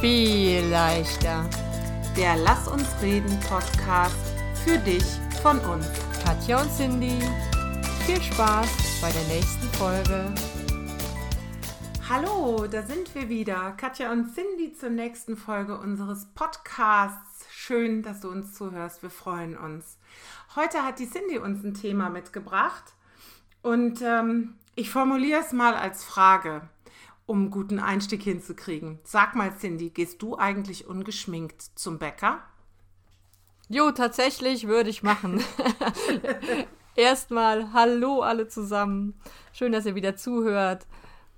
viel leichter. Der Lass uns reden Podcast für dich von uns. Katja und Cindy, viel Spaß bei der nächsten Folge. Hallo, da sind wir wieder. Katja und Cindy zur nächsten Folge unseres Podcasts. Schön, dass du uns zuhörst. Wir freuen uns. Heute hat die Cindy uns ein Thema mitgebracht und ähm, ich formuliere es mal als Frage, um einen guten Einstieg hinzukriegen. Sag mal, Cindy, gehst du eigentlich ungeschminkt zum Bäcker? Jo, tatsächlich würde ich machen. Erstmal Hallo alle zusammen. Schön, dass ihr wieder zuhört.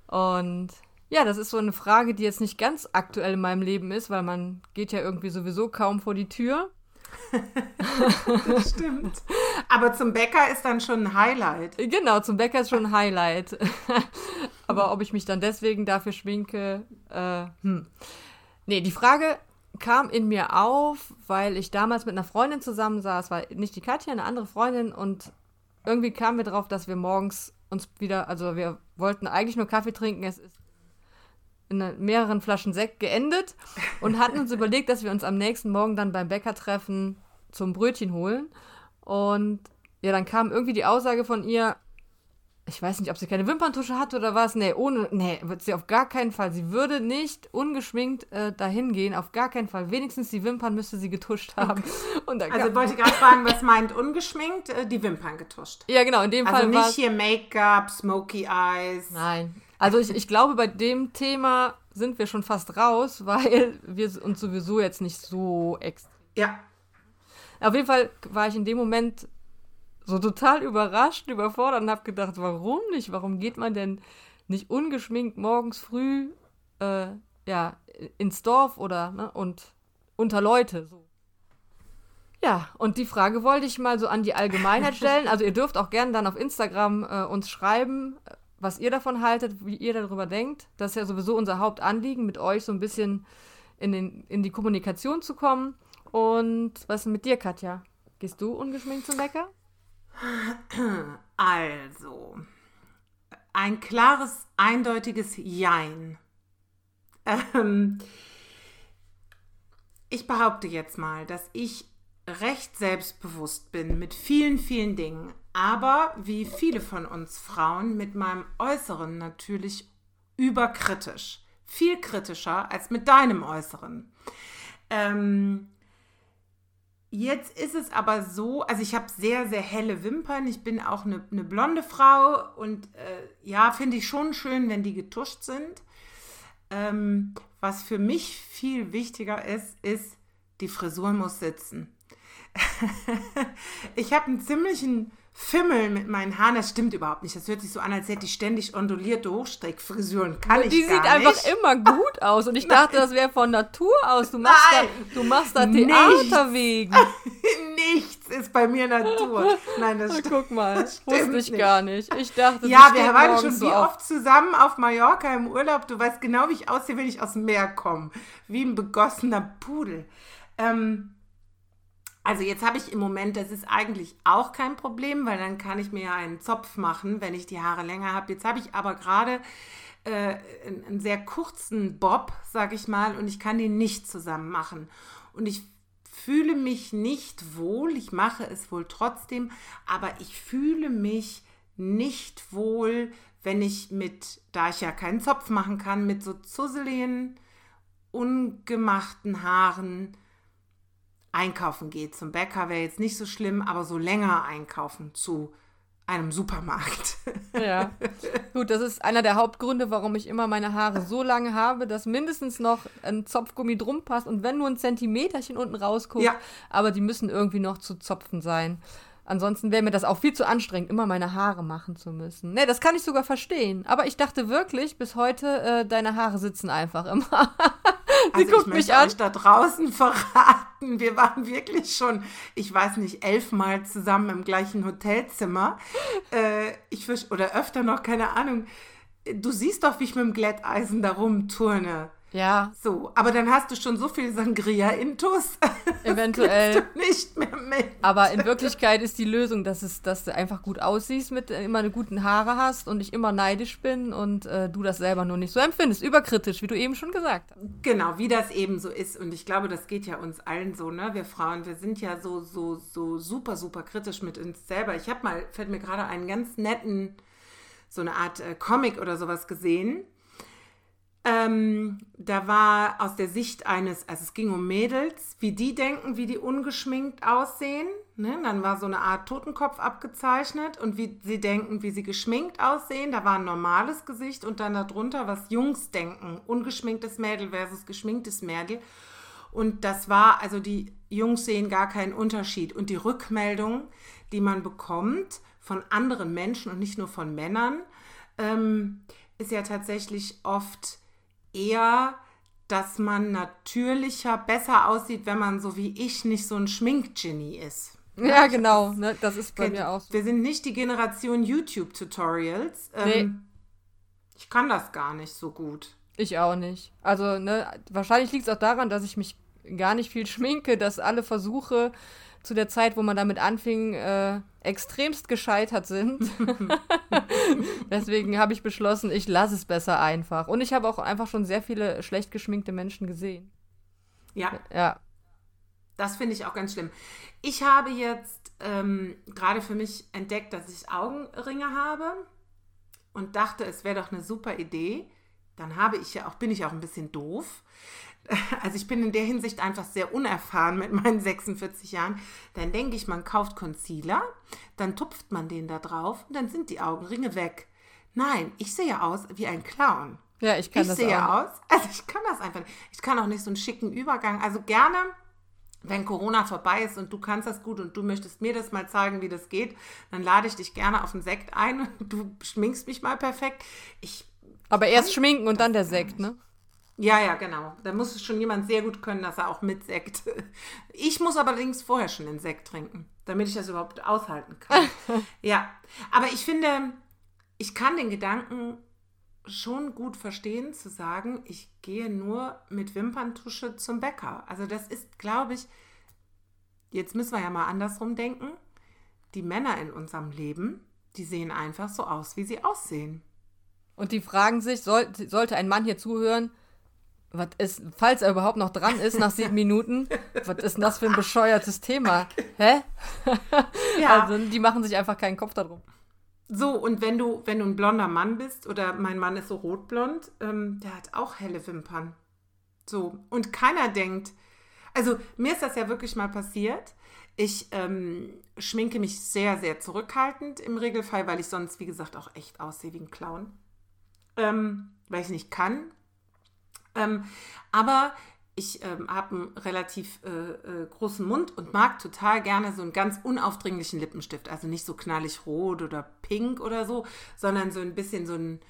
Und ja, das ist so eine Frage, die jetzt nicht ganz aktuell in meinem Leben ist, weil man geht ja irgendwie sowieso kaum vor die Tür. das stimmt. Aber zum Bäcker ist dann schon ein Highlight. Genau, zum Bäcker ist schon ein Highlight. Aber ob ich mich dann deswegen dafür schminke, äh, hm. Nee, die Frage kam in mir auf, weil ich damals mit einer Freundin zusammensaß, war nicht die Katja, eine andere Freundin und irgendwie kamen wir drauf, dass wir morgens uns wieder, also wir wollten eigentlich nur Kaffee trinken, es ist in mehreren Flaschen Sekt geendet und hatten uns überlegt, dass wir uns am nächsten Morgen dann beim Bäcker treffen zum Brötchen holen. Und ja, dann kam irgendwie die Aussage von ihr, ich weiß nicht, ob sie keine Wimperntusche hat oder was. Nee, ohne, nee, wird sie auf gar keinen Fall. Sie würde nicht ungeschminkt äh, dahin gehen, auf gar keinen Fall. Wenigstens die Wimpern müsste sie getuscht haben. Also ich wollte gerade fragen, was meint ungeschminkt? Äh, die Wimpern getuscht. Ja, genau, in dem also Fall. Also nicht hier Make-up, Smoky Eyes. Nein. Also ich, ich glaube, bei dem Thema sind wir schon fast raus, weil wir uns sowieso jetzt nicht so extrem. Ja. Auf jeden Fall war ich in dem Moment so total überrascht, überfordert und habe gedacht, warum nicht? Warum geht man denn nicht ungeschminkt morgens früh äh, ja, ins Dorf oder ne, und unter Leute? So. Ja, und die Frage wollte ich mal so an die Allgemeinheit stellen. Also ihr dürft auch gerne dann auf Instagram äh, uns schreiben, was ihr davon haltet, wie ihr darüber denkt. Das ist ja sowieso unser Hauptanliegen, mit euch so ein bisschen in, den, in die Kommunikation zu kommen. Und was ist mit dir, Katja? Gehst du ungeschminkt zum Bäcker? Also, ein klares, eindeutiges Jein. Ähm, ich behaupte jetzt mal, dass ich recht selbstbewusst bin mit vielen, vielen Dingen, aber wie viele von uns Frauen mit meinem Äußeren natürlich überkritisch. Viel kritischer als mit deinem Äußeren. Ähm, jetzt ist es aber so, also ich habe sehr, sehr helle Wimpern. Ich bin auch eine, eine blonde Frau und äh, ja, finde ich schon schön, wenn die getuscht sind. Ähm, was für mich viel wichtiger ist, ist, die Frisur muss sitzen. ich habe einen ziemlichen Fimmel mit meinen Haaren. Das stimmt überhaupt nicht. Das hört sich so an, als hätte ich ständig ondulierte Hochstreckfrisuren. Kann ich Die gar sieht nicht. einfach immer gut aus. Und ich dachte, das wäre von Natur aus. Du machst, Nein. da, du machst da Theater wegen. Nichts ist bei mir Natur. Nein, das Na, stimmt. guck mal, das wusste stimmt ich nicht. gar nicht. Ich dachte, Ja, wir waren schon so wie oft zusammen auf Mallorca im Urlaub. Du weißt genau, wie ich aussehe, wenn ich aus dem Meer komme. Wie ein begossener Pudel. Ähm, also jetzt habe ich im Moment, das ist eigentlich auch kein Problem, weil dann kann ich mir ja einen Zopf machen, wenn ich die Haare länger habe. Jetzt habe ich aber gerade äh, einen, sehr kurzen Bob, sag ich mal, und ich kann den nicht zusammen machen. Und ich fühle mich nicht wohl, ich mache es wohl trotzdem, aber ich fühle mich nicht wohl, wenn ich mit, da ich ja keinen Zopf machen kann, mit so zusseligen, ungemachten Haaren einkaufen gehe. Zum Bäcker wäre jetzt nicht so schlimm, aber so länger einkaufen zu einem Supermarkt. Ja. Gut, das ist einer der Hauptgründe, warum ich immer meine Haare so lange habe, dass mindestens noch ein Zopfgummi drum passt und wenn nur ein Zentimeterchen unten rausguckt, Ja. aber die müssen irgendwie noch zu zopfen sein. Ansonsten wäre mir das auch viel zu anstrengend, immer meine Haare machen zu müssen. Nee, das kann ich sogar verstehen. Aber ich dachte wirklich, bis heute, äh, deine Haare sitzen einfach immer. Sie Also guckt ich mich möchte an. euch da draußen verraten, wir waren wirklich schon, ich weiß nicht, elfmal zusammen im gleichen Hotelzimmer. Äh, ich versch- oder öfter noch, keine Ahnung. Du siehst doch, wie ich mit dem Glätteisen da rumturne. Ja. So, aber dann hast du schon so viel Sangria-Intus. Eventuell. nicht mehr mit. Aber in Wirklichkeit ist die Lösung, dass, es, dass du einfach gut aussiehst, mit äh, immer eine guten Haare hast und ich immer neidisch bin und äh, du das selber nur nicht so empfindest. Überkritisch, wie du eben schon gesagt hast. Genau, wie das eben so ist. Und ich glaube, das geht ja uns allen so, ne? Wir Frauen, wir sind ja so, so, so super, super kritisch mit uns selber. Ich habe mal, fällt mir gerade einen ganz netten, so eine Art äh, Comic oder sowas gesehen ähm, da war aus der Sicht eines, also es ging um Mädels, wie die denken, wie die ungeschminkt aussehen. Ne? Dann war so eine Art Totenkopf abgezeichnet und wie sie denken, wie sie geschminkt aussehen. Da war ein normales Gesicht und dann darunter, was Jungs denken. Ungeschminktes Mädel versus geschminktes Mädel. Und das war, also die Jungs sehen gar keinen Unterschied. Und die Rückmeldung, die man bekommt von anderen Menschen und nicht nur von Männern, ähm, ist ja tatsächlich oft eher, dass man natürlicher, besser aussieht, wenn man so wie ich nicht so ein Schminkgenie ist. Ja, genau. Ne? Das ist bei mir auch so. Wir sind nicht die Generation YouTube-Tutorials. Ähm, nee. Ich kann das gar nicht so gut. Ich auch nicht. Also, ne, wahrscheinlich liegt es auch daran, dass ich mich gar nicht viel schminke, dass alle Versuche zu der Zeit, wo man damit anfing, äh, extremst gescheitert sind. Deswegen habe ich beschlossen, ich lasse es besser einfach. Und ich habe auch einfach schon sehr viele schlecht geschminkte Menschen gesehen. Ja. Ja. Das finde ich auch ganz schlimm. Ich habe jetzt ähm, gerade für mich entdeckt, dass ich Augenringe habe und dachte, es wäre doch eine super Idee. Dann habe ich ja auch, bin ich auch ein bisschen doof also ich bin in der Hinsicht einfach sehr unerfahren mit meinen 46 Jahren, dann denke ich, man kauft Concealer, dann tupft man den da drauf und dann sind die Augenringe weg. Nein, ich sehe aus wie ein Clown. Ja, ich kann ich das sehe auch. aus, also ich kann das einfach nicht. Ich kann auch nicht so einen schicken Übergang. Also gerne, wenn Corona vorbei ist und du kannst das gut und du möchtest mir das mal zeigen, wie das geht, dann lade ich dich gerne auf einen Sekt ein und du schminkst mich mal perfekt. Ich Aber erst schminken und dann der Sekt, ne? Ja, ja, genau. Da muss es schon jemand sehr gut können, dass er auch mit Sekt. Ich muss allerdings vorher schon den Sekt trinken, damit ich das überhaupt aushalten kann. ja, aber ich finde, ich kann den Gedanken schon gut verstehen, zu sagen, ich gehe nur mit Wimperntusche zum Bäcker. Also das ist, glaube ich, jetzt müssen wir ja mal andersrum denken. Die Männer in unserem Leben, die sehen einfach so aus, wie sie aussehen. Und die fragen sich, soll, sollte ein Mann hier zuhören, was ist, falls er überhaupt noch dran ist nach sieben Minuten, was ist denn das für ein bescheuertes Thema? Hä? Ja. Also die machen sich einfach keinen Kopf darum. So, und wenn du, wenn du ein blonder Mann bist, oder mein Mann ist so rotblond, ähm, der hat auch helle Wimpern. So, und keiner denkt, also mir ist das ja wirklich mal passiert. Ich ähm, schminke mich sehr, sehr zurückhaltend im Regelfall, weil ich sonst, wie gesagt, auch echt aussehe wie ein Clown. Ähm, weil ich nicht kann, ähm, aber ich ähm, habe einen relativ äh, äh, großen Mund und mag total gerne so einen ganz unaufdringlichen Lippenstift. Also nicht so knallig rot oder pink oder so, sondern so ein bisschen so ein,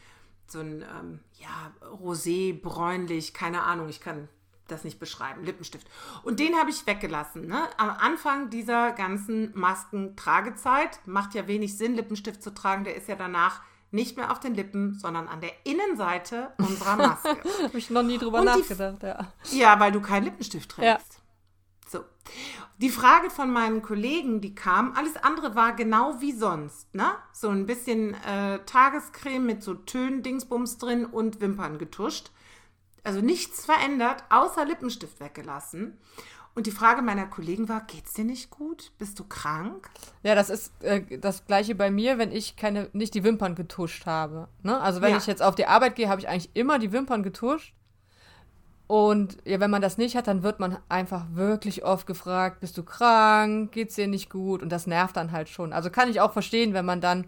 so ein ähm, ja, rosé, bräunlich, keine Ahnung, ich kann das nicht beschreiben, Lippenstift. Und den habe ich weggelassen. Ne? Am Anfang dieser ganzen Maskentragezeit macht ja wenig Sinn, Lippenstift zu tragen. Der ist ja danach nicht mehr auf den Lippen, sondern an der Innenseite unserer Maske. Habe ich noch nie drüber Und nachgedacht, ja. Ja, weil du keinen Lippenstift trägst. Ja. So. Die Frage von meinen Kollegen, die kam, alles andere war genau wie sonst, ne? So ein bisschen äh, Tagescreme mit so Tönen, Dingsbums drin und Wimpern getuscht. Also nichts verändert, außer Lippenstift weggelassen. Und die Frage meiner Kollegen war, geht's dir nicht gut? Bist du krank? Ja, das ist äh, das gleiche bei mir, wenn ich keine nicht die Wimpern getuscht habe. Ne? Also wenn ja. ich jetzt auf die Arbeit gehe, habe ich eigentlich immer die Wimpern getuscht. Und ja, wenn man das nicht hat, dann wird man einfach wirklich oft gefragt, bist du krank? Geht's dir nicht gut? Und das nervt dann halt schon. Also kann ich auch verstehen, wenn man dann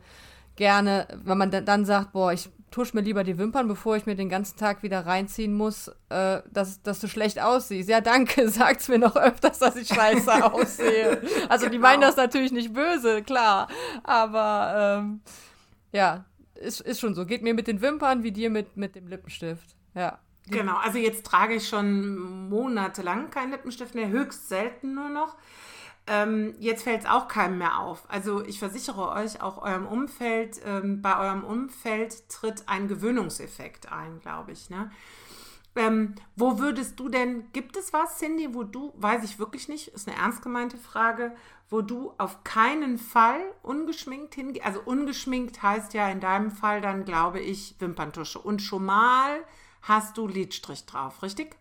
gerne, wenn man dann sagt, boah, ich tusch mir lieber die Wimpern, bevor ich mir den ganzen Tag wieder reinziehen muss, äh, dass, dass du schlecht aussiehst. Ja, danke, sagt's mir noch öfters, dass ich scheiße aussehe. Also genau. die meinen das natürlich nicht böse, klar. Aber ähm, ja, ist, ist schon so. Geht mir mit den Wimpern wie dir mit, mit dem Lippenstift. Ja. Genau, also jetzt trage ich schon monatelang keinen Lippenstift mehr, höchst selten nur noch. Ähm, jetzt fällt es auch keinem mehr auf. Also ich versichere euch, auch eurem Umfeld, ähm, bei eurem Umfeld tritt ein Gewöhnungseffekt ein, glaube ich. Ne? Ähm, wo würdest du denn, gibt es was, Cindy, wo du, weiß ich wirklich nicht, ist eine ernst gemeinte Frage, wo du auf keinen Fall ungeschminkt hingehst? Also ungeschminkt heißt ja in deinem Fall dann, glaube ich, Wimperntusche. Und schon mal hast du Lidstrich drauf, richtig?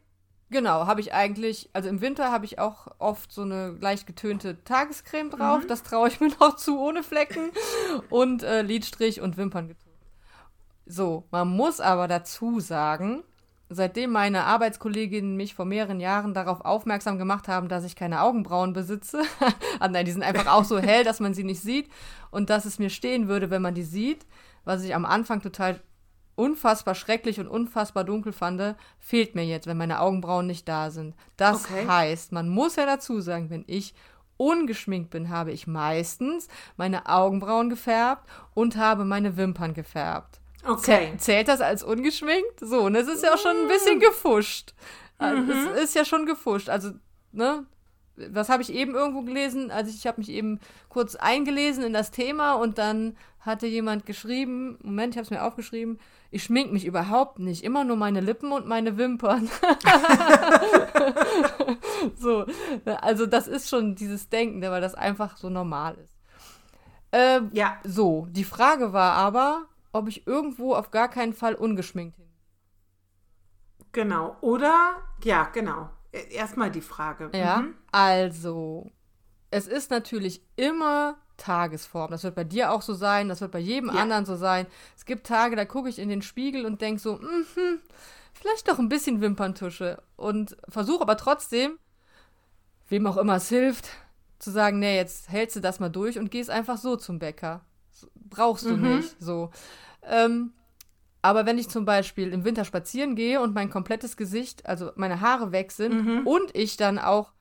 Genau, habe ich eigentlich, also im Winter habe ich auch oft so eine leicht getönte Tagescreme drauf. Mhm. Das traue ich mir noch zu, ohne Flecken. Und äh, Lidstrich und Wimpern getont. So, man muss aber dazu sagen, seitdem meine Arbeitskolleginnen mich vor mehreren Jahren darauf aufmerksam gemacht haben, dass ich keine Augenbrauen besitze, ah, nein, die sind einfach auch so hell, dass man sie nicht sieht und dass es mir stehen würde, wenn man die sieht, was ich am Anfang total unfassbar schrecklich und unfassbar dunkel fand, fehlt mir jetzt, wenn meine Augenbrauen nicht da sind. Das okay. heißt, man muss ja dazu sagen, wenn ich ungeschminkt bin, habe ich meistens meine Augenbrauen gefärbt und habe meine Wimpern gefärbt. Okay. Zählt das als ungeschminkt? So, und es ist ja auch schon ein bisschen mm. gefuscht. Also, mhm. Es ist ja schon gefuscht. Also, ne? Was habe ich eben irgendwo gelesen? Also, ich habe mich eben kurz eingelesen in das Thema und dann hatte jemand geschrieben, Moment, ich habe es mir aufgeschrieben, ich schmink mich überhaupt nicht, immer nur meine Lippen und meine Wimpern. so, also das ist schon dieses Denken, weil das einfach so normal ist. Ähm, ja. So, die Frage war aber, ob ich irgendwo auf gar keinen Fall ungeschminkt hin. Genau. Oder, ja, genau. Erstmal die Frage. Ja. Mhm. Also, es ist natürlich immer Tagesform. Das wird bei dir auch so sein, das wird bei jedem ja. anderen so sein. Es gibt Tage, da gucke ich in den Spiegel und denke so, mh, vielleicht doch ein bisschen Wimperntusche. Und versuche aber trotzdem, wem auch immer es hilft, zu sagen, nee, jetzt hältst du das mal durch und gehst einfach so zum Bäcker brauchst du mhm. nicht. So. Ähm, aber wenn ich zum Beispiel im Winter spazieren gehe und mein komplettes Gesicht, also meine Haare weg sind mhm. und ich dann auch,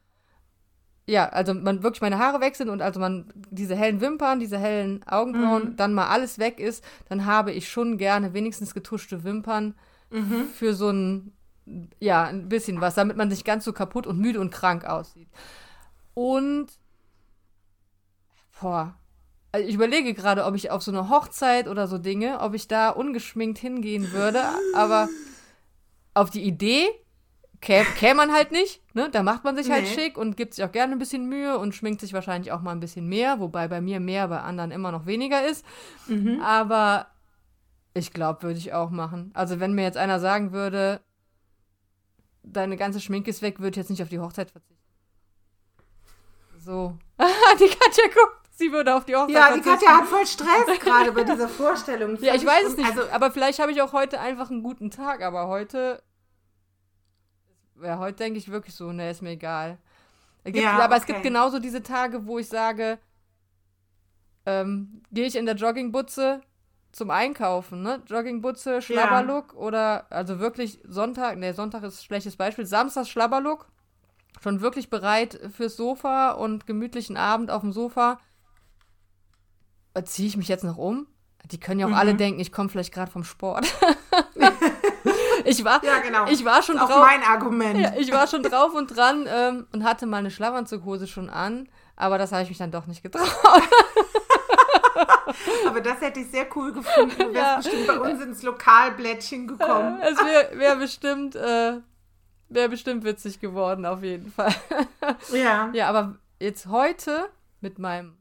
ja, also man wirklich meine Haare weg sind und also man diese hellen Wimpern, diese hellen Augenbrauen, mhm. dann mal alles weg ist, dann habe ich schon gerne wenigstens getuschte Wimpern mhm. für so ein, ja, ein bisschen was, damit man nicht ganz so kaputt und müde und krank aussieht. Und, boah, also ich überlege gerade, ob ich auf so eine Hochzeit oder so Dinge, ob ich da ungeschminkt hingehen würde, aber auf die Idee käme käm man halt nicht, ne? Da macht man sich halt nee. schick und gibt sich auch gerne ein bisschen Mühe und schminkt sich wahrscheinlich auch mal ein bisschen mehr, wobei bei mir mehr, bei anderen immer noch weniger ist. Mhm. Aber ich glaube, würde ich auch machen. Also wenn mir jetzt einer sagen würde, deine ganze Schminke ist weg, würde ich jetzt nicht auf die Hochzeit verzichten. So. die Katja guckt sie würde auf die Hochzeit Ja, die Katja hat voll Stress gerade bei dieser Vorstellung. Ja, ich weiß es nicht. Also, aber vielleicht habe ich auch heute einfach einen guten Tag, aber heute. Ja, heute denke ich wirklich so, ne, ist mir egal. Es gibt, ja, aber okay. es gibt genauso diese Tage, wo ich sage, ähm, gehe ich in der Joggingbutze zum Einkaufen, ne? Joggingbutze, Schlabberlook ja. oder also wirklich Sonntag, ne, Sonntag ist ein schlechtes Beispiel, Samstag Schlabberlook, schon wirklich bereit fürs Sofa und gemütlichen Abend auf dem Sofa ziehe ich mich jetzt noch um? Die können ja auch mhm. alle denken, ich komme vielleicht gerade vom Sport. ich war, ja, genau. ich war schon drauf. mein Argument. Ja, ich war schon drauf und dran ähm, und hatte mal eine Schlafanzughose schon an, aber das habe ich mich dann doch nicht getraut. aber das hätte ich sehr cool gefunden. Du wärst ja. bestimmt bei uns ins Lokalblättchen gekommen. es wäre wär bestimmt, äh, wäre bestimmt witzig geworden, auf jeden Fall. ja. Ja, aber jetzt heute mit meinem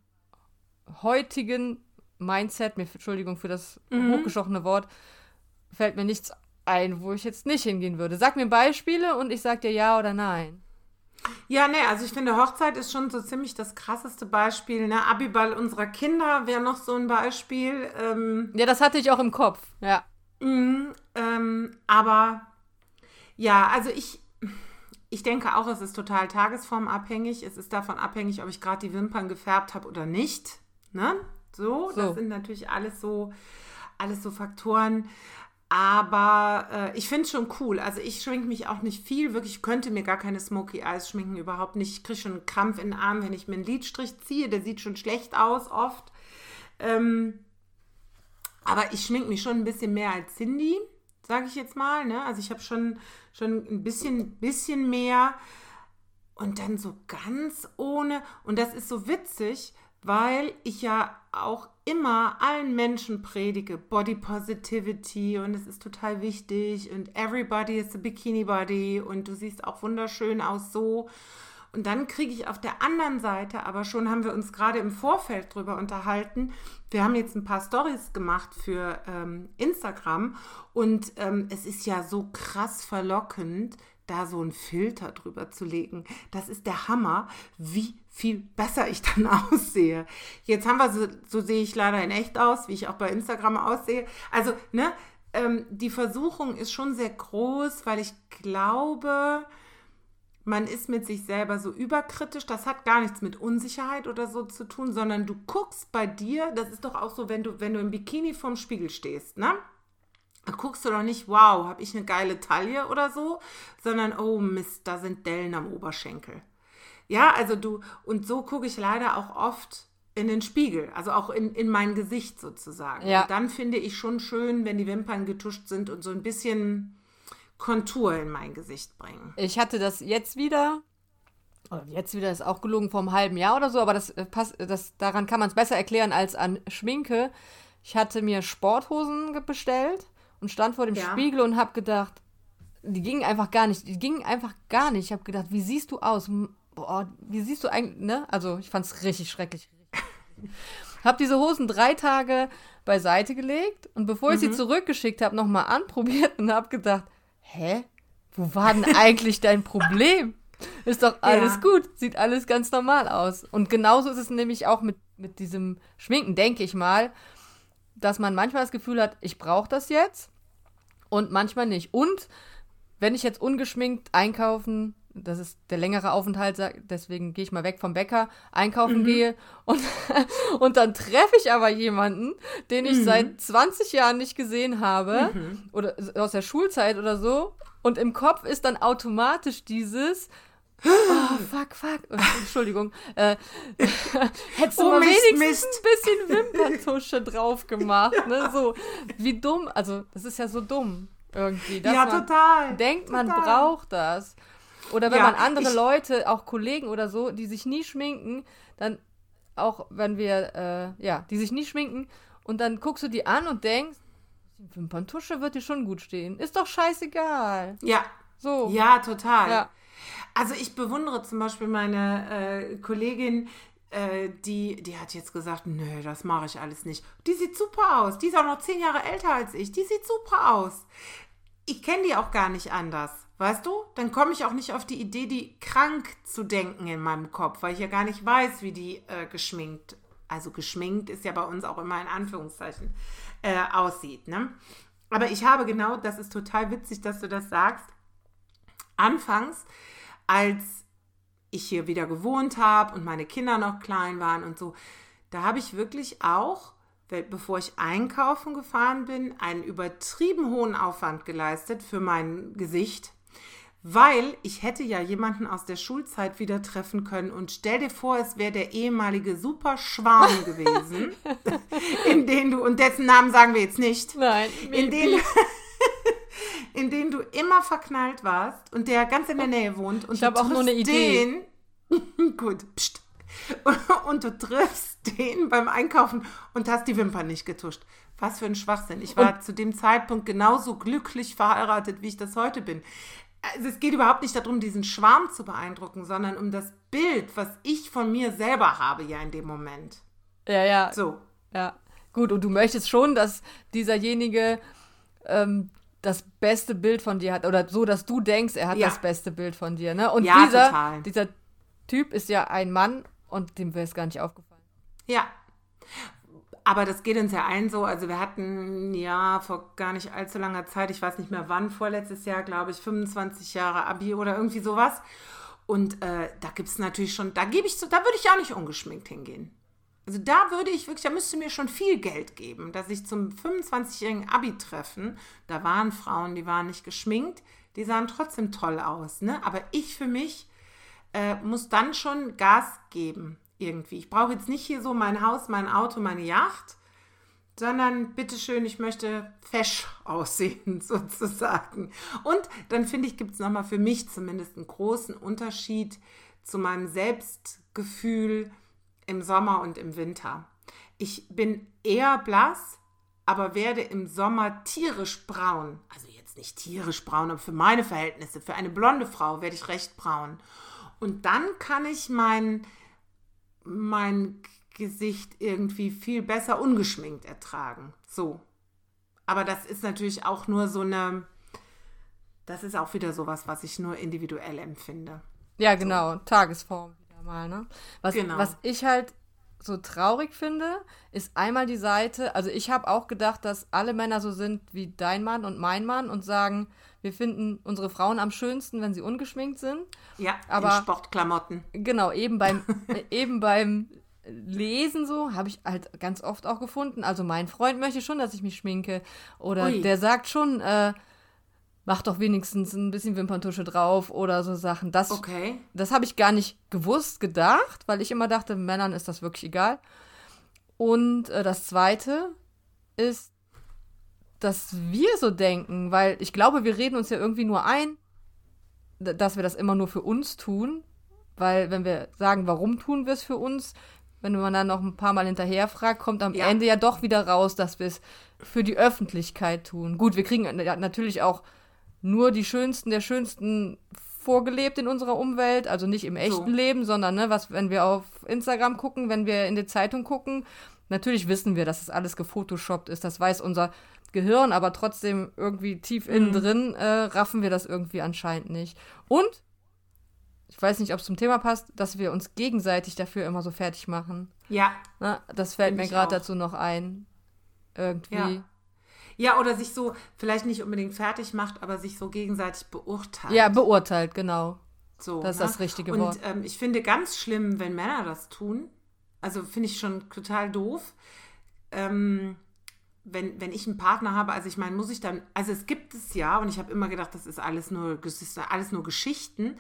heutigen Mindset, mir, Entschuldigung für das mhm. hochgeschochene Wort, fällt mir nichts ein, wo ich jetzt nicht hingehen würde. Sag mir Beispiele und ich sag dir ja oder nein. Ja, ne, also ich finde, Hochzeit ist schon so ziemlich das krasseste Beispiel. Ne? Abiball unserer Kinder wäre noch so ein Beispiel. Ähm, ja, das hatte ich auch im Kopf, ja. Mh, ähm, aber ja, also ich, ich denke auch, es ist total tagesformabhängig. Es ist davon abhängig, ob ich gerade die Wimpern gefärbt habe oder nicht. Ne? So, so, das sind natürlich alles so, alles so Faktoren. Aber äh, ich finde es schon cool. Also ich schminke mich auch nicht viel. Wirklich, ich könnte mir gar keine Smoky Eyes schminken, überhaupt nicht. Ich kriege schon einen Krampf in den Arm, wenn ich mir einen Lidstrich ziehe. Der sieht schon schlecht aus oft. Ähm, aber ich schminke mich schon ein bisschen mehr als Cindy, sage ich jetzt mal. Ne? Also ich habe schon, schon ein bisschen, bisschen mehr. Und dann so ganz ohne. Und das ist so witzig, weil ich ja auch immer allen Menschen predige, Body Positivity und es ist total wichtig und everybody is a Bikini Body und du siehst auch wunderschön aus so. Und dann kriege ich auf der anderen Seite, aber schon haben wir uns gerade im Vorfeld drüber unterhalten. Wir haben jetzt ein paar Stories gemacht für ähm, Instagram und ähm, es ist ja so krass verlockend, da so einen Filter drüber zu legen. Das ist der Hammer, wie viel besser ich dann aussehe. Jetzt haben wir so, so sehe ich leider in echt aus, wie ich auch bei Instagram aussehe. Also, ne, ähm, die Versuchung ist schon sehr groß, weil ich glaube, man ist mit sich selber so überkritisch. Das hat gar nichts mit Unsicherheit oder so zu tun, sondern du guckst bei dir, das ist doch auch so, wenn du, wenn du im Bikini vorm Spiegel stehst, ne? Guckst du doch nicht, wow, habe ich eine geile Taille oder so, sondern oh Mist, da sind Dellen am Oberschenkel. Ja, also du, und so gucke ich leider auch oft in den Spiegel, also auch in, in mein Gesicht sozusagen. Ja. Und dann finde ich schon schön, wenn die Wimpern getuscht sind und so ein bisschen Kontur in mein Gesicht bringen. Ich hatte das jetzt wieder, jetzt wieder ist auch gelogen vor einem halben Jahr oder so, aber das äh, passt, das, daran kann man es besser erklären als an Schminke. Ich hatte mir Sporthosen bestellt und stand vor dem ja. Spiegel und habe gedacht, die gingen einfach gar nicht, die gingen einfach gar nicht. Ich habe gedacht, wie siehst du aus? Boah, wie siehst du eigentlich, ne? Also, ich fand es richtig schrecklich. hab diese Hosen drei Tage beiseite gelegt und bevor ich mhm. sie zurückgeschickt habe, nochmal anprobiert und habe gedacht, hä? Wo war denn eigentlich dein Problem? Ist doch alles ja. gut, sieht alles ganz normal aus. Und genauso ist es nämlich auch mit, mit diesem Schminken, denke ich mal, dass man manchmal das Gefühl hat, ich brauche das jetzt und manchmal nicht. Und wenn ich jetzt ungeschminkt einkaufen, das ist der längere Aufenthalt, deswegen gehe ich mal weg vom Bäcker, einkaufen mhm. gehe und, und dann treffe ich aber jemanden, den ich mhm. seit 20 Jahren nicht gesehen habe mhm. oder aus der Schulzeit oder so und im Kopf ist dann automatisch dieses Oh, fuck, fuck. Entschuldigung. Äh, hättest du oh, mal Mist, wenigstens Mist. ein bisschen Wimperntusche drauf gemacht, ne? So, wie dumm. Also, das ist ja so dumm irgendwie. ja, total. Denkt, total. man braucht das. Oder wenn ja, man andere Leute, auch Kollegen oder so, die sich nie schminken, dann auch wenn wir, äh, ja, die sich nie schminken und dann guckst du die an und denkst, Wimperntusche wird dir schon gut stehen. Ist doch scheißegal. Ja. So. Ja, total. Ja. Also ich bewundere zum Beispiel meine äh, Kollegin, äh, die, die hat jetzt gesagt, nö, das mache ich alles nicht. Die sieht super aus. Die ist auch noch zehn Jahre älter als ich. Die sieht super aus. Ich kenne die auch gar nicht anders. Weißt du? Dann komme ich auch nicht auf die Idee, die krank zu denken in meinem Kopf, weil ich ja gar nicht weiß, wie die äh, geschminkt, also geschminkt ist ja bei uns auch immer in Anführungszeichen, äh, aussieht. Ne? Aber ich habe genau, das ist total witzig, dass du das sagst. Anfangs, als ich hier wieder gewohnt habe und meine Kinder noch klein waren und so, da habe ich wirklich auch bevor ich einkaufen gefahren bin, einen übertrieben hohen Aufwand geleistet für mein Gesicht, weil ich hätte ja jemanden aus der Schulzeit wieder treffen können und stell dir vor, es wäre der ehemalige Superschwarm gewesen, in den du, und dessen Namen sagen wir jetzt nicht, Nein, in den, in den du immer verknallt warst und der ganz in der Nähe wohnt. Und ich habe auch nur eine Idee. Den, gut, pst, und du triffst den beim Einkaufen und hast die Wimpern nicht getuscht. Was für ein Schwachsinn. Ich war und zu dem Zeitpunkt genauso glücklich verheiratet, wie ich das heute bin also es geht überhaupt nicht darum, diesen Schwarm zu beeindrucken, sondern um das Bild, was ich von mir selber habe ja in dem Moment. Ja, ja. So. Ja. Gut, und du möchtest schon, dass dieserjenige ähm, das beste Bild von dir hat oder so, dass du denkst, er hat ja. das beste Bild von dir, ne? Und ja, dieser, total. dieser Typ ist ja ein Mann und dem wäre es gar nicht aufgefallen. Ja. Aber das geht uns ja allen so. Also wir hatten ja vor gar nicht allzu langer Zeit, ich weiß nicht mehr wann, vorletztes Jahr, glaube ich, 25 Jahre Abi oder irgendwie sowas. Und äh, da gibt es natürlich schon, da gebe ich so, da würde ich auch nicht ungeschminkt hingehen. Also da würde ich wirklich, da müsste mir schon viel Geld geben, dass ich zum 25-jährigen Abi-Treffen, da waren Frauen, die waren nicht geschminkt, die sahen trotzdem toll aus. Ne? Aber ich für mich äh, muss dann schon Gas geben irgendwie. Ich brauche jetzt nicht hier so mein Haus, mein Auto, meine Yacht, sondern bitteschön, ich möchte fesch aussehen, sozusagen. Und dann finde ich, gibt es nochmal für mich zumindest einen großen Unterschied zu meinem Selbstgefühl im Sommer und im Winter. Ich bin eher blass, aber werde im Sommer tierisch braun. Also jetzt nicht tierisch braun, aber für meine Verhältnisse, für eine blonde Frau werde ich recht braun. Und dann kann ich mein, mein Gesicht irgendwie viel besser ungeschminkt ertragen. So. Aber das ist natürlich auch nur so eine, das ist auch wieder sowas, was ich nur individuell empfinde. Ja, genau, so. Tagesform wieder mal, ne? Was, Genau. was ich halt so traurig finde, ist einmal die Seite, also ich habe auch gedacht, dass alle Männer so sind wie dein Mann und mein Mann und sagen, wir finden unsere Frauen am schönsten, wenn sie ungeschminkt sind. Ja, Aber- in Sportklamotten. Genau, eben beim, eben beim Lesen so, habe ich halt ganz oft auch gefunden. Also mein Freund möchte schon, dass ich mich schminke. Oder Ui. der sagt schon, äh, mach doch wenigstens ein bisschen Wimperntusche drauf oder so Sachen. Das, Okay. das habe ich gar nicht gewusst, gedacht, weil ich immer dachte, Männern ist das wirklich egal. Und äh, das Zweite ist, dass wir so denken, weil ich glaube, wir reden uns ja irgendwie nur ein, dass wir das immer nur für uns tun, weil wenn wir sagen, warum tun wir es für uns, wenn man dann noch ein paar Mal hinterher fragt, kommt am Ja. Ende ja doch wieder raus, dass wir es für die Öffentlichkeit tun. Gut, wir kriegen natürlich auch nur die schönsten der schönsten vorgelebt in unserer Umwelt, also nicht im echten So. Leben, sondern ne, was, wenn wir auf Instagram gucken, wenn wir in die Zeitung gucken, natürlich wissen wir, dass das alles gefotoshoppt ist, das weiß unser Gehirn, aber trotzdem irgendwie tief innen drin äh, raffen wir das irgendwie anscheinend nicht. Und ich weiß nicht, ob es zum Thema passt, dass wir uns gegenseitig dafür immer so fertig machen. Ja. Ne? Das fällt Find mir gerade dazu noch ein. Irgendwie. Ja. Ja, oder sich so vielleicht nicht unbedingt fertig macht, aber sich so gegenseitig beurteilt. Ja, beurteilt, genau. so, das ist das richtige Und Wort. ähm, ich finde ganz schlimm, wenn Männer das tun. Also finde ich schon total doof. Ähm, wenn, wenn ich einen Partner habe, also ich meine, muss ich dann, also es gibt es ja, und ich habe immer gedacht, das ist alles nur, das ist alles nur Geschichten,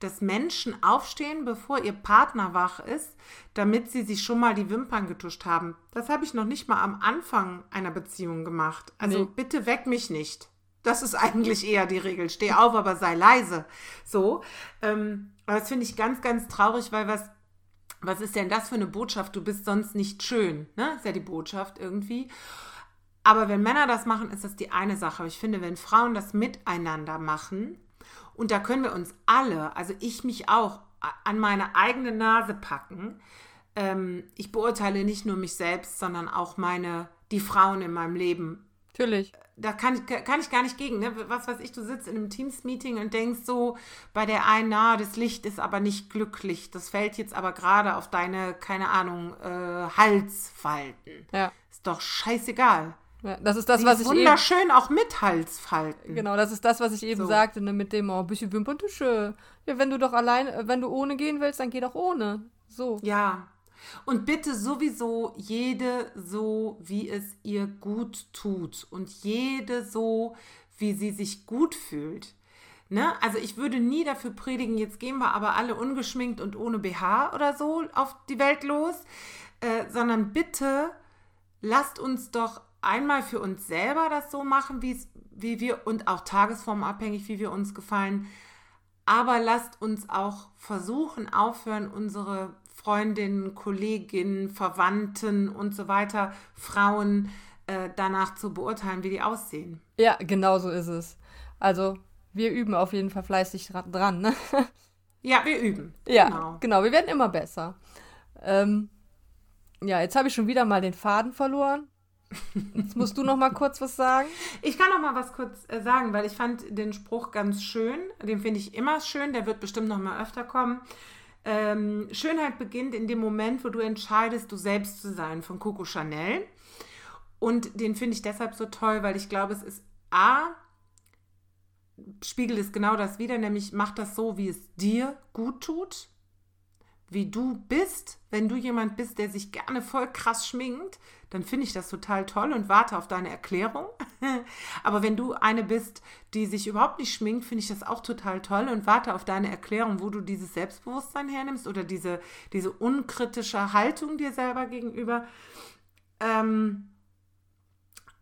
dass Menschen aufstehen, bevor ihr Partner wach ist, damit sie sich schon mal die Wimpern getuscht haben. Das habe ich noch nicht mal am Anfang einer Beziehung gemacht. Also Nee. bitte weck mich nicht. Das ist eigentlich eher die Regel. Steh auf, aber sei leise. So. Ähm, aber das finde ich ganz, ganz traurig, weil was, was ist denn das für eine Botschaft? Du bist sonst nicht schön. Ne? Ist ja die Botschaft irgendwie. Aber wenn Männer das machen, ist das die eine Sache. Aber ich finde, wenn Frauen das miteinander machen, und da können wir uns alle, also ich mich auch, an meine eigene Nase packen. Ähm, ich beurteile nicht nur mich selbst, sondern auch meine, die Frauen in meinem Leben. Natürlich. Da kann, ich- kann ich gar nicht gegen. Ne? Was weiß ich, du sitzt in einem Teams-Meeting und denkst so bei der einen, na, das Licht ist aber nicht glücklich. Das fällt jetzt aber gerade auf deine, keine Ahnung, äh, Halsfalten. Ja. Ist doch scheißegal. Ja. Das ist das, Die was ist ich eben. wunderschön auch mit Halsfalten. Genau, das ist das, was ich eben So. sagte, ne, mit dem, oh, bisschen Wimperntusche. Ja, wenn du doch allein, äh, wenn du ohne gehen willst, dann geh doch ohne. So. Ja. Und bitte sowieso jede so, wie es ihr gut tut. Und jede so, wie sie sich gut fühlt. Ne? Also ich würde nie dafür predigen, jetzt gehen wir aber alle ungeschminkt und ohne BH oder so auf die Welt los, äh, sondern bitte lasst uns doch einmal für uns selber das so machen, wie wir und auch tagesformabhängig, wie wir uns gefallen. Aber lasst uns auch versuchen, aufhören, unsere Freundinnen, Kolleginnen, Verwandten und so weiter, Frauen äh, danach zu beurteilen, wie die aussehen. Ja, genau so ist es. Also, wir üben auf jeden Fall fleißig dra- dran, ne? Ja, wir üben. Ja, Genau. genau. Wir werden immer besser. Ähm, ja, jetzt habe ich schon wieder mal den Faden verloren. Jetzt musst du noch mal kurz was sagen. Ich kann noch mal was kurz äh, sagen, weil ich fand den Spruch ganz schön. Den finde ich immer schön. Der wird bestimmt noch mal öfter kommen. Ähm, Schönheit beginnt in dem Moment, wo du entscheidest, du selbst zu sein, von Coco Chanel. Und den finde ich deshalb so toll, weil ich glaube, es ist A, spiegelt es genau das wieder, nämlich mach das so, wie es dir gut tut, wie du bist. Wenn du jemand bist, der sich gerne voll krass schminkt, dann finde ich das total toll und warte auf deine Erklärung. Aber wenn du eine bist, die sich überhaupt nicht schminkt, finde ich das auch total toll und warte auf deine Erklärung, wo du dieses Selbstbewusstsein hernimmst oder diese, diese unkritische Haltung dir selber gegenüber. Ähm,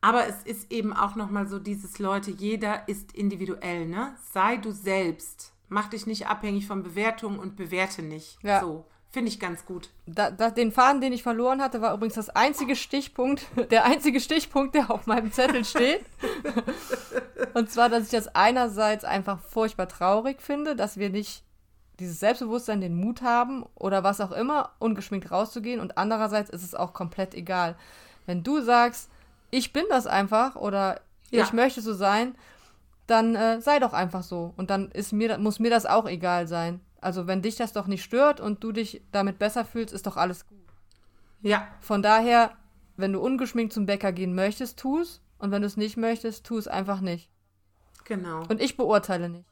aber es ist eben auch nochmal so dieses Leute, jeder ist individuell, ne? Sei du selbst. Mach dich nicht abhängig von Bewertungen und bewerte nicht. Ja. So. Finde ich ganz gut. Da, da, den Faden, den ich verloren hatte, war übrigens das einzige Stichpunkt, der einzige Stichpunkt, der auf meinem Zettel steht. Und zwar, dass ich das einerseits einfach furchtbar traurig finde, dass wir nicht dieses Selbstbewusstsein, den Mut haben oder was auch immer, ungeschminkt rauszugehen. Und andererseits ist es auch komplett egal. Wenn du sagst, ich bin das einfach oder ja. ich möchte so sein, dann äh, sei doch einfach so. Und dann ist mir, muss mir das auch egal sein. Also wenn dich das doch nicht stört und du dich damit besser fühlst, ist doch alles gut. Ja. Von daher, wenn du ungeschminkt zum Bäcker gehen möchtest, tu es. Und wenn du es nicht möchtest, tu es einfach nicht. Genau. Und ich beurteile nicht.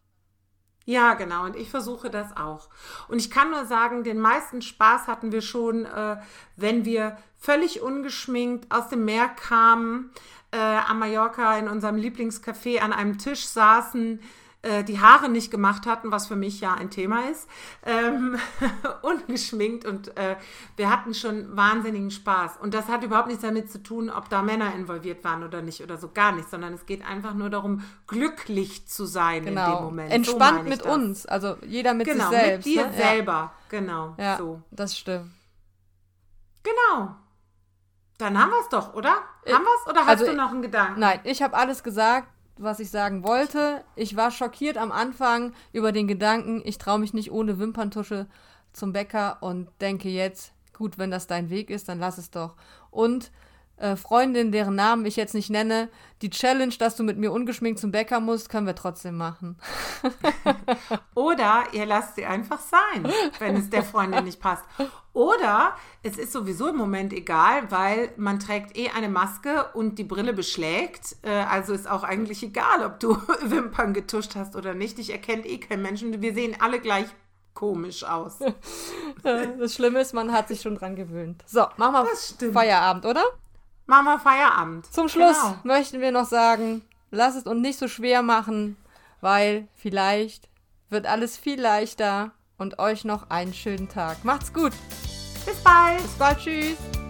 Ja, genau. Und ich versuche das auch. Und ich kann nur sagen, den meisten Spaß hatten wir schon, äh, wenn wir völlig ungeschminkt aus dem Meer kamen, äh, am Mallorca in unserem Lieblingscafé an einem Tisch saßen, äh, die Haare nicht gemacht hatten, was für mich ja ein Thema ist, ähm, ungeschminkt und äh, wir hatten schon wahnsinnigen Spaß. Und das hat überhaupt nichts damit zu tun, ob da Männer involviert waren oder nicht oder so gar nicht, sondern es geht einfach nur darum, glücklich zu sein genau. in dem Moment. Entspannt so mit das. uns, also jeder mit genau, sich selbst. Genau, mit dir ne? selber, genau. Ja, so. das stimmt. Genau. Dann haben wir es doch, oder? Äh, haben wir es oder hast also, du noch einen Gedanken? Nein, ich habe alles gesagt was ich sagen wollte. Ich war schockiert am Anfang über den Gedanken, ich traue mich nicht ohne Wimperntusche zum Bäcker und denke jetzt, gut, wenn das dein Weg ist, dann lass es doch. Und äh, Freundin, deren Namen ich jetzt nicht nenne, die Challenge, dass du mit mir ungeschminkt zum Bäcker musst, können wir trotzdem machen. Oder ihr lasst sie einfach sein, wenn es der Freundin nicht passt. Oder es ist sowieso im Moment egal, weil man trägt eh eine Maske und die Brille beschlägt. Äh, also ist auch eigentlich egal, ob du Wimpern getuscht hast oder nicht. Ich erkenne eh keinen Menschen. Wir sehen alle gleich komisch aus. Das Schlimme ist, man hat sich schon dran gewöhnt. So, machen wir Feierabend, oder? Machen wir Feierabend. Zum Schluss genau. möchten wir noch sagen, lasst es uns nicht so schwer machen, weil vielleicht wird alles viel leichter und euch noch einen schönen Tag. Macht's gut. Bis bald. Bis bald. Tschüss.